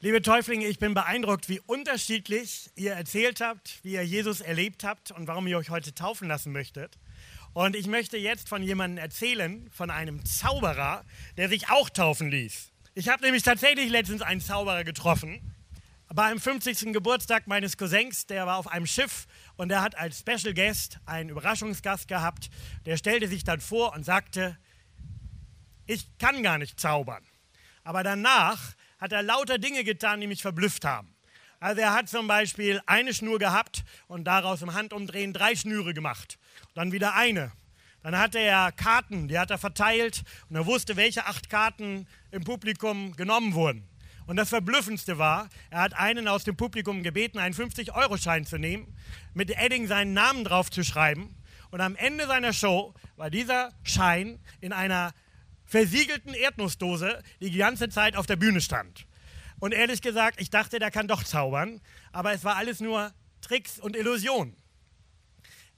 Liebe Täuflinge, ich bin beeindruckt, wie unterschiedlich ihr erzählt habt, wie ihr Jesus erlebt habt und warum ihr euch heute taufen lassen möchtet. Und ich möchte jetzt von jemandem erzählen, von einem Zauberer, der sich auch taufen ließ. Ich habe nämlich tatsächlich letztens einen Zauberer getroffen. Bei einem 50. Geburtstag meines Cousins, der war auf einem Schiff und der hat als Special Guest einen Überraschungsgast gehabt. Der stellte sich dann vor und sagte, ich kann gar nicht zaubern. Aber danach hat er lauter Dinge getan, die mich verblüfft haben. Also er hat zum Beispiel eine Schnur gehabt und daraus im Handumdrehen drei Schnüre gemacht. Dann wieder eine. Dann hatte er Karten, die hat er verteilt und er wusste, welche acht Karten im Publikum genommen wurden. Und das Verblüffendste war, er hat einen aus dem Publikum gebeten, einen 50-Euro-Schein zu nehmen, mit Edding seinen Namen drauf zu schreiben. Und am Ende seiner Show war dieser Schein in einer versiegelten Erdnussdose die die ganze Zeit auf der Bühne stand. Und ehrlich gesagt, ich dachte, der kann doch zaubern, aber es war alles nur Tricks und Illusionen.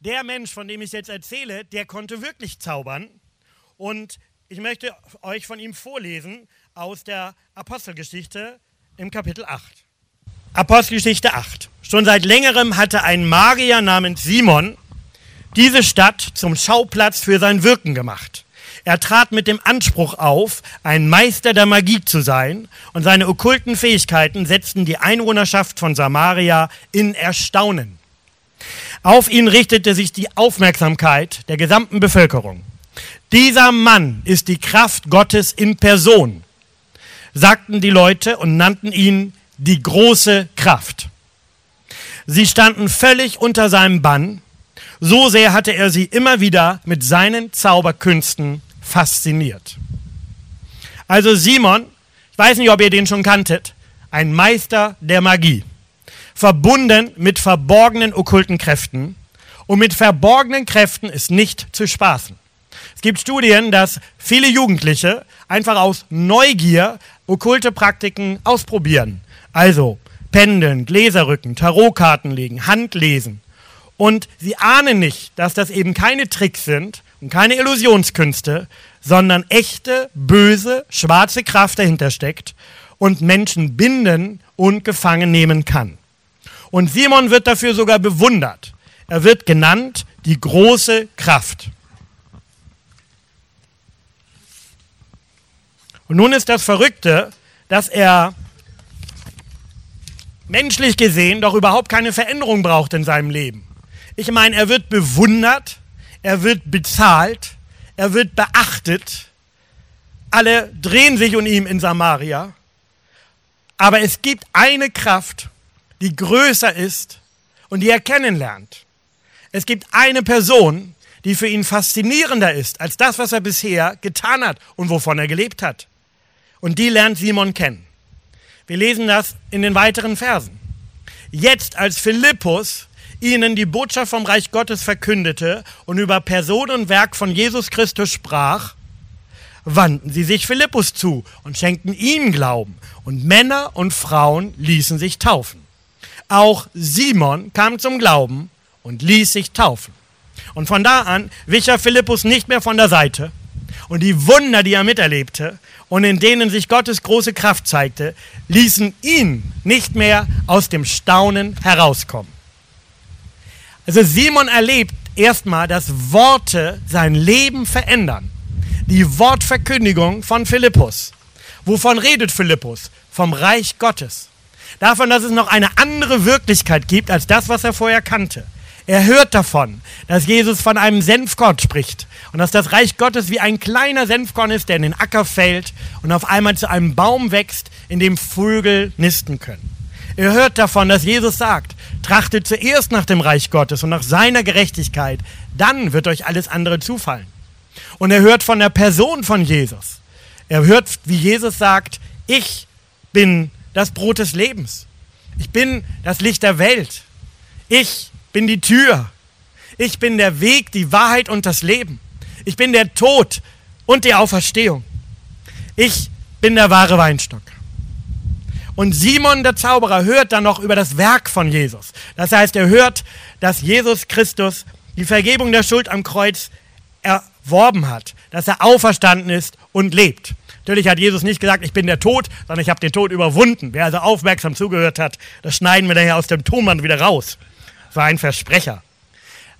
Der Mensch, von dem ich jetzt erzähle, der konnte wirklich zaubern. Und ich möchte euch von ihm vorlesen aus der Apostelgeschichte im Kapitel 8. Apostelgeschichte 8. Schon seit längerem hatte ein Magier namens Simon diese Stadt zum Schauplatz für sein Wirken gemacht. Er trat mit dem Anspruch auf, ein Meister der Magie zu sein, und seine okkulten Fähigkeiten setzten die Einwohnerschaft von Samaria in Erstaunen. Auf ihn richtete sich die Aufmerksamkeit der gesamten Bevölkerung. Dieser Mann ist die Kraft Gottes in Person, sagten die Leute und nannten ihn die große Kraft. Sie standen völlig unter seinem Bann, so sehr hatte er sie immer wieder mit seinen Zauberkünsten fasziniert. Also Simon, ich weiß nicht, ob ihr den schon kanntet, ein Meister der Magie, verbunden mit verborgenen okkulten Kräften. Und mit verborgenen Kräften ist nicht zu spaßen. Es gibt Studien, dass viele Jugendliche einfach aus Neugier okkulte Praktiken ausprobieren. Also Pendeln, Gläserrücken, Tarotkarten legen, Handlesen. Und sie ahnen nicht, dass das eben keine Tricks sind, und keine Illusionskünste, sondern echte, böse, schwarze Kraft dahinter steckt und Menschen binden und gefangen nehmen kann. Und Simon wird dafür sogar bewundert. Er wird genannt die große Kraft. Und nun ist das Verrückte, dass er menschlich gesehen doch überhaupt keine Veränderung braucht in seinem Leben. Ich meine, er wird bewundert, er wird bezahlt, er wird beachtet. Alle drehen sich um ihn in Samaria. Aber es gibt eine Kraft, die größer ist und die er kennenlernt. Es gibt eine Person, die für ihn faszinierender ist als das, was er bisher getan hat und wovon er gelebt hat. Und die lernt Simon kennen. Wir lesen das in den weiteren Versen. Jetzt, als Philippus ihnen die Botschaft vom Reich Gottes verkündete und über Person und Werk von Jesus Christus sprach, wandten sie sich Philippus zu und schenkten ihm Glauben. Und Männer und Frauen ließen sich taufen. Auch Simon kam zum Glauben und ließ sich taufen. Und von da an wich er Philippus nicht mehr von der Seite. Und die Wunder, die er miterlebte und in denen sich Gottes große Kraft zeigte, ließen ihn nicht mehr aus dem Staunen herauskommen. Also Simon erlebt erstmal, dass Worte sein Leben verändern. Die Wortverkündigung von Philippus. Wovon redet Philippus? Vom Reich Gottes. Davon, dass es noch eine andere Wirklichkeit gibt als das, was er vorher kannte. Er hört davon, dass Jesus von einem Senfkorn spricht und dass das Reich Gottes wie ein kleiner Senfkorn ist, der in den Acker fällt und auf einmal zu einem Baum wächst, in dem Vögel nisten können. Er hört davon, dass Jesus sagt, trachtet zuerst nach dem Reich Gottes und nach seiner Gerechtigkeit, dann wird euch alles andere zufallen. Und er hört von der Person von Jesus. Er hört, wie Jesus sagt, ich bin das Brot des Lebens. Ich bin das Licht der Welt. Ich bin die Tür. Ich bin der Weg, die Wahrheit und das Leben. Ich bin der Tod und die Auferstehung. Ich bin der wahre Weinstock. Und Simon der Zauberer hört dann noch über das Werk von Jesus. Das heißt, er hört, dass Jesus Christus die Vergebung der Schuld am Kreuz erworben hat, dass er auferstanden ist und lebt. Natürlich hat Jesus nicht gesagt, ich bin der Tod, sondern ich habe den Tod überwunden. Wer also aufmerksam zugehört hat, das schneiden wir daher aus dem Tonband wieder raus. Das war ein Versprecher.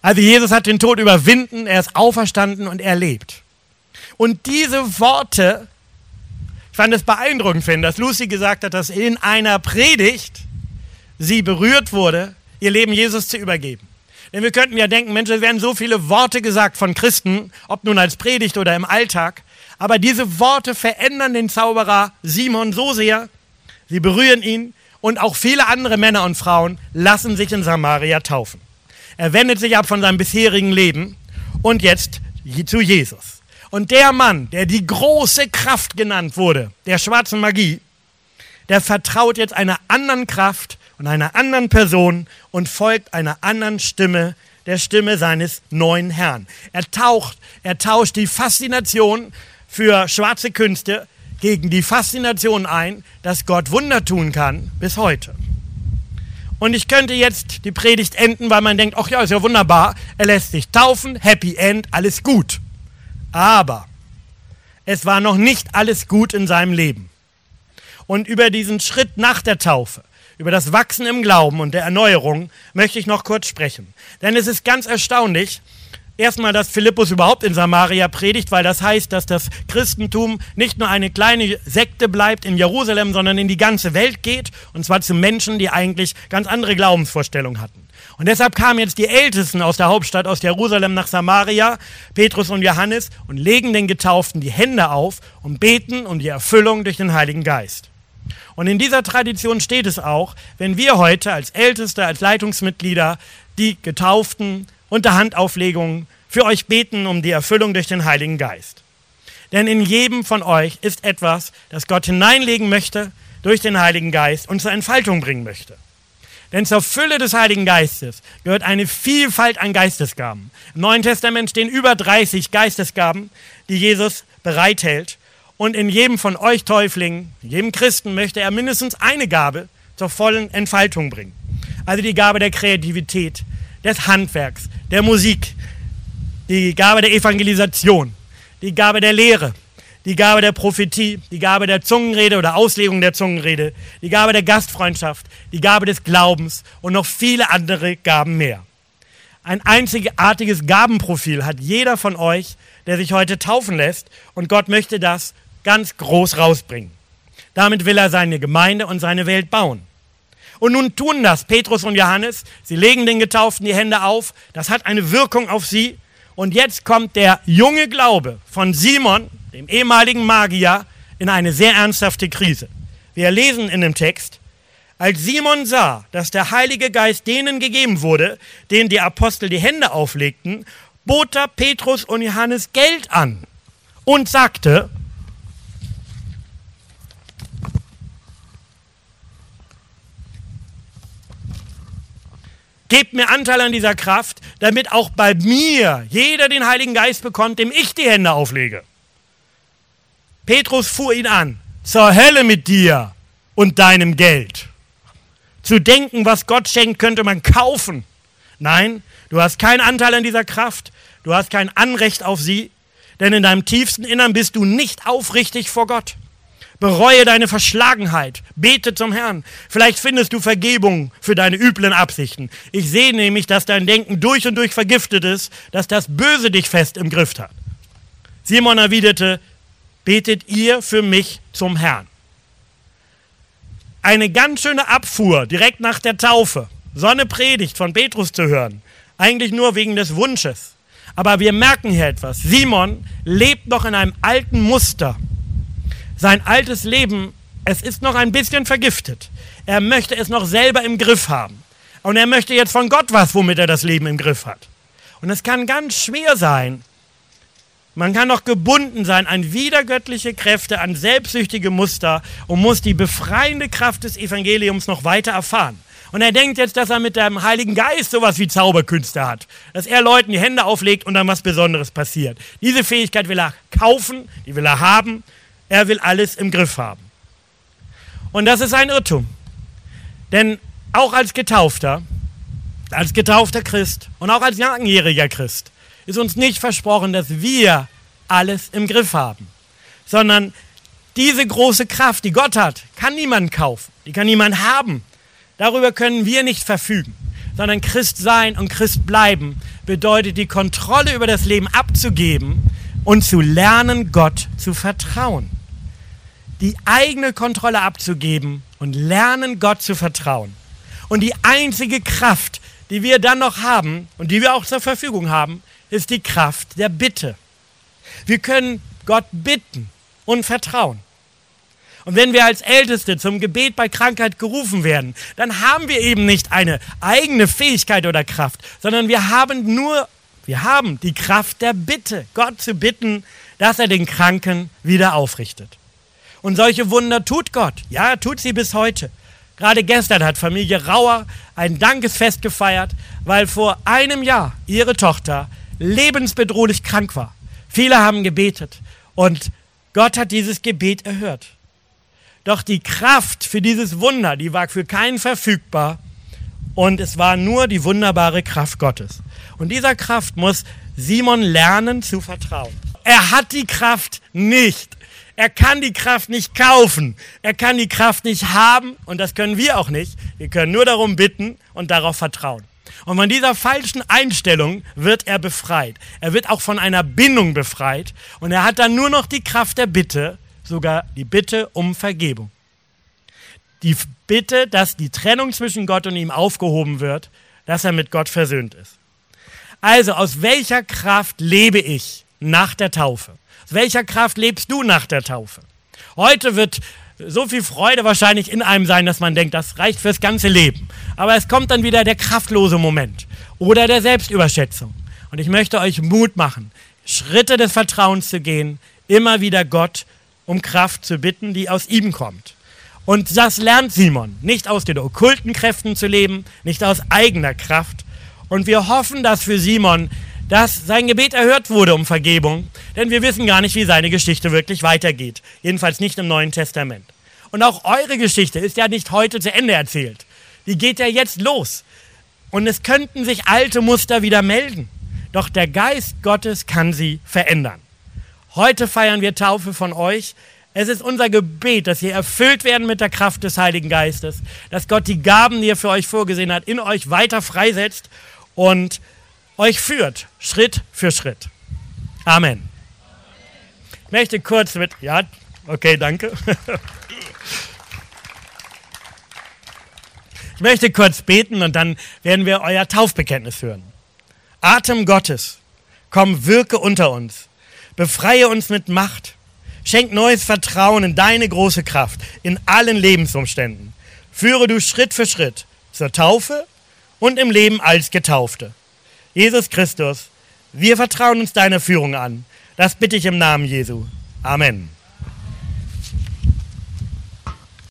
Also Jesus hat den Tod überwinden, er ist auferstanden und er lebt. Und diese Worte, fand es beeindruckend, finden, dass Lucy gesagt hat, dass in einer Predigt sie berührt wurde, ihr Leben Jesus zu übergeben. Denn wir könnten ja denken, Mensch, es werden so viele Worte gesagt von Christen, ob nun als Predigt oder im Alltag. Aber diese Worte verändern den Zauberer Simon so sehr, sie berühren ihn und auch viele andere Männer und Frauen lassen sich in Samaria taufen. Er wendet sich ab von seinem bisherigen Leben und jetzt zu Jesus. Und der Mann, der die große Kraft genannt wurde, der schwarzen Magie, der vertraut jetzt einer anderen Kraft und einer anderen Person und folgt einer anderen Stimme, der Stimme seines neuen Herrn. Er taucht, er tauscht die Faszination für schwarze Künste gegen die Faszination ein, dass Gott Wunder tun kann bis heute. Und ich könnte jetzt die Predigt enden, weil man denkt, ach ja, ist ja wunderbar, er lässt sich taufen, Happy End, alles gut. Aber es war noch nicht alles gut in seinem Leben. Und über diesen Schritt nach der Taufe, über das Wachsen im Glauben und der Erneuerung möchte ich noch kurz sprechen. Denn es ist ganz erstaunlich, erstmal, dass Philippus überhaupt in Samaria predigt, weil das heißt, dass das Christentum nicht nur eine kleine Sekte bleibt in Jerusalem, sondern in die ganze Welt geht, und zwar zu Menschen, die eigentlich ganz andere Glaubensvorstellungen hatten. Und deshalb kamen jetzt die Ältesten aus der Hauptstadt, aus Jerusalem nach Samaria, Petrus und Johannes, und legen den Getauften die Hände auf und beten um die Erfüllung durch den Heiligen Geist. Und in dieser Tradition steht es auch, wenn wir heute als Älteste, als Leitungsmitglieder die Getauften unter Handauflegungen für euch beten um die Erfüllung durch den Heiligen Geist. Denn in jedem von euch ist etwas, das Gott hineinlegen möchte durch den Heiligen Geist und zur Entfaltung bringen möchte. Denn zur Fülle des Heiligen Geistes gehört eine Vielfalt an Geistesgaben. Im Neuen Testament stehen über 30 Geistesgaben, die Jesus bereithält und in jedem von euch Täuflingen, jedem Christen möchte er mindestens eine Gabe zur vollen Entfaltung bringen. Also die Gabe der Kreativität, des Handwerks, der Musik, die Gabe der Evangelisation, die Gabe der Lehre, die Gabe der Prophetie, die Gabe der Zungenrede oder Auslegung der Zungenrede, die Gabe der Gastfreundschaft, die Gabe des Glaubens und noch viele andere Gaben mehr. Ein einzigartiges Gabenprofil hat jeder von euch, der sich heute taufen lässt und Gott möchte das ganz groß rausbringen. Damit will er seine Gemeinde und seine Welt bauen. Und nun tun das Petrus und Johannes. Sie legen den Getauften die Hände auf. Das hat eine Wirkung auf sie. Und jetzt kommt der junge Glaube von Simon, dem ehemaligen Magier, in eine sehr ernsthafte Krise. Wir lesen in dem Text, als Simon sah, dass der Heilige Geist denen gegeben wurde, denen die Apostel die Hände auflegten, bot er Petrus und Johannes Geld an und sagte, Gebt mir Anteil an dieser Kraft, damit auch bei mir jeder den Heiligen Geist bekommt, dem ich die Hände auflege. Petrus fuhr ihn an. Zur Hölle mit dir und deinem Geld. Zu denken, was Gott schenkt, könnte man kaufen. Nein, du hast keinen Anteil an dieser Kraft. Du hast kein Anrecht auf sie. Denn in deinem tiefsten Innern bist du nicht aufrichtig vor Gott. Bereue deine Verschlagenheit. Bete zum Herrn. Vielleicht findest du Vergebung für deine üblen Absichten. Ich sehe nämlich, dass dein Denken durch und durch vergiftet ist, dass das Böse dich fest im Griff hat. Simon erwiderte, betet ihr für mich zum Herrn. Eine ganz schöne Abfuhr direkt nach der Taufe. So Predigt von Petrus zu hören. Eigentlich nur wegen des Wunsches. Aber wir merken hier etwas. Simon lebt noch in einem alten Muster sein altes Leben, es ist noch ein bisschen vergiftet. Er möchte es noch selber im Griff haben. Und er möchte jetzt von Gott was, womit er das Leben im Griff hat. Und es kann ganz schwer sein. Man kann noch gebunden sein an wiedergöttliche Kräfte, an selbstsüchtige Muster und muss die befreiende Kraft des Evangeliums noch weiter erfahren. Und er denkt jetzt, dass er mit dem Heiligen Geist sowas wie Zauberkünste hat. Dass er Leuten die Hände auflegt und dann was Besonderes passiert. Diese Fähigkeit will er kaufen, die will er haben er will alles im Griff haben. Und das ist ein Irrtum. Denn auch als Getaufter, als getaufter Christ und auch als langjähriger Christ ist uns nicht versprochen, dass wir alles im Griff haben, sondern Diese große Kraft, die Gott hat, kann niemand kaufen, die kann niemand haben. Darüber können wir nicht verfügen, sondern Christ sein und Christ bleiben bedeutet die Kontrolle über das Leben abzugeben und zu lernen, Gott zu vertrauen. Die eigene Kontrolle abzugeben und lernen, Gott zu vertrauen. Und die einzige Kraft, die wir dann noch haben und die wir auch zur Verfügung haben, ist die Kraft der Bitte. Wir können Gott bitten und vertrauen. Und wenn wir als Älteste zum Gebet bei Krankheit gerufen werden, dann haben wir eben nicht eine eigene Fähigkeit oder Kraft, sondern wir haben nur, wir haben die Kraft der Bitte, Gott zu bitten, dass er den Kranken wieder aufrichtet. Und solche Wunder tut Gott. Ja, tut sie bis heute. Gerade gestern hat Familie Rauer ein Dankesfest gefeiert, weil vor einem Jahr ihre Tochter lebensbedrohlich krank war. Viele haben gebetet und Gott hat dieses Gebet erhört. Doch die Kraft für dieses Wunder, die war für keinen verfügbar und es war nur die wunderbare Kraft Gottes. Und dieser Kraft muss Simon lernen zu vertrauen. Er hat die Kraft nicht. Er kann die Kraft nicht kaufen. Er kann die Kraft nicht haben und das können wir auch nicht. Wir können nur darum bitten und darauf vertrauen. Und von dieser falschen Einstellung wird er befreit. Er wird auch von einer Bindung befreit und er hat dann nur noch die Kraft der Bitte, sogar die Bitte um Vergebung. Die Bitte, dass die Trennung zwischen Gott und ihm aufgehoben wird, dass er mit Gott versöhnt ist. Also, aus welcher Kraft lebe ich nach der Taufe? welcher Kraft lebst du nach der Taufe? Heute wird so viel Freude wahrscheinlich in einem sein, dass man denkt, das reicht fürs ganze Leben. Aber es kommt dann wieder der kraftlose Moment oder der Selbstüberschätzung. Und ich möchte euch Mut machen, Schritte des Vertrauens zu gehen, immer wieder Gott um Kraft zu bitten, die aus ihm kommt. Und das lernt Simon, nicht aus den okkulten Kräften zu leben, nicht aus eigener Kraft. Und wir hoffen, dass für Simon dass sein Gebet erhört wurde um Vergebung, denn wir wissen gar nicht, wie seine Geschichte wirklich weitergeht. Jedenfalls nicht im Neuen Testament. Und auch eure Geschichte ist ja nicht heute zu Ende erzählt. Die geht ja jetzt los. Und es könnten sich alte Muster wieder melden. Doch der Geist Gottes kann sie verändern. Heute feiern wir Taufe von euch. Es ist unser Gebet, dass ihr erfüllt werden mit der Kraft des Heiligen Geistes, dass Gott die Gaben, die er für euch vorgesehen hat, in euch weiter freisetzt und euch führt, Schritt für Schritt. Amen. Ich möchte kurz mit, ja, okay, danke. Ich möchte kurz beten und dann werden wir euer Taufbekenntnis hören. Atem Gottes, komm, wirke unter uns. Befreie uns mit Macht. Schenk neues Vertrauen in deine große Kraft in allen Lebensumständen. Führe du Schritt für Schritt zur Taufe und im Leben als Getaufte. Jesus Christus, wir vertrauen uns deiner Führung an. Das bitte ich im Namen Jesu. Amen.